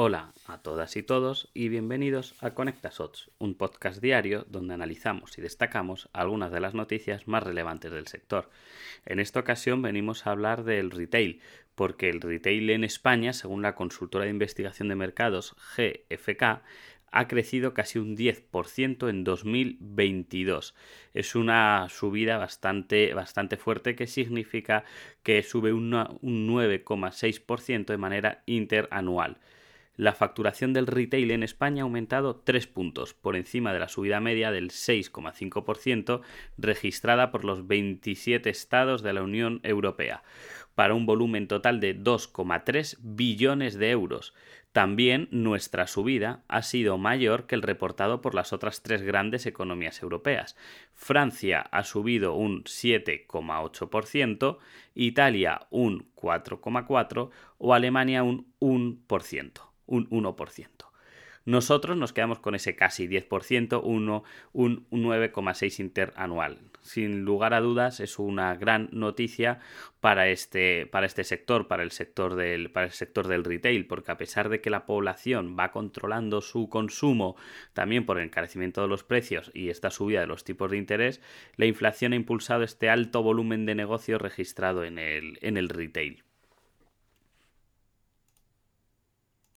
Hola a todas y todos y bienvenidos a ConectaSots, un podcast diario donde analizamos y destacamos algunas de las noticias más relevantes del sector. En esta ocasión venimos a hablar del retail, porque el retail en España, según la consultora de investigación de mercados GFK, ha crecido casi un 10% en 2022. Es una subida bastante, bastante fuerte que significa que sube un 9,6% de manera interanual. La facturación del retail en España ha aumentado 3 puntos, por encima de la subida media del 6,5% registrada por los 27 estados de la Unión Europea, para un volumen total de 2,3 billones de euros. También nuestra subida ha sido mayor que el reportado por las otras tres grandes economías europeas. Francia ha subido un 7,8%, Italia un 4,4% o Alemania un 1% un 1%. Nosotros nos quedamos con ese casi 10%, uno, un 9,6 interanual. Sin lugar a dudas es una gran noticia para este, para este sector, para el sector, del, para el sector del retail, porque a pesar de que la población va controlando su consumo también por el encarecimiento de los precios y esta subida de los tipos de interés, la inflación ha impulsado este alto volumen de negocio registrado en el, en el retail.